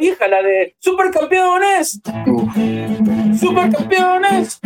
vieja, la de Supercampeones. Supercampeones.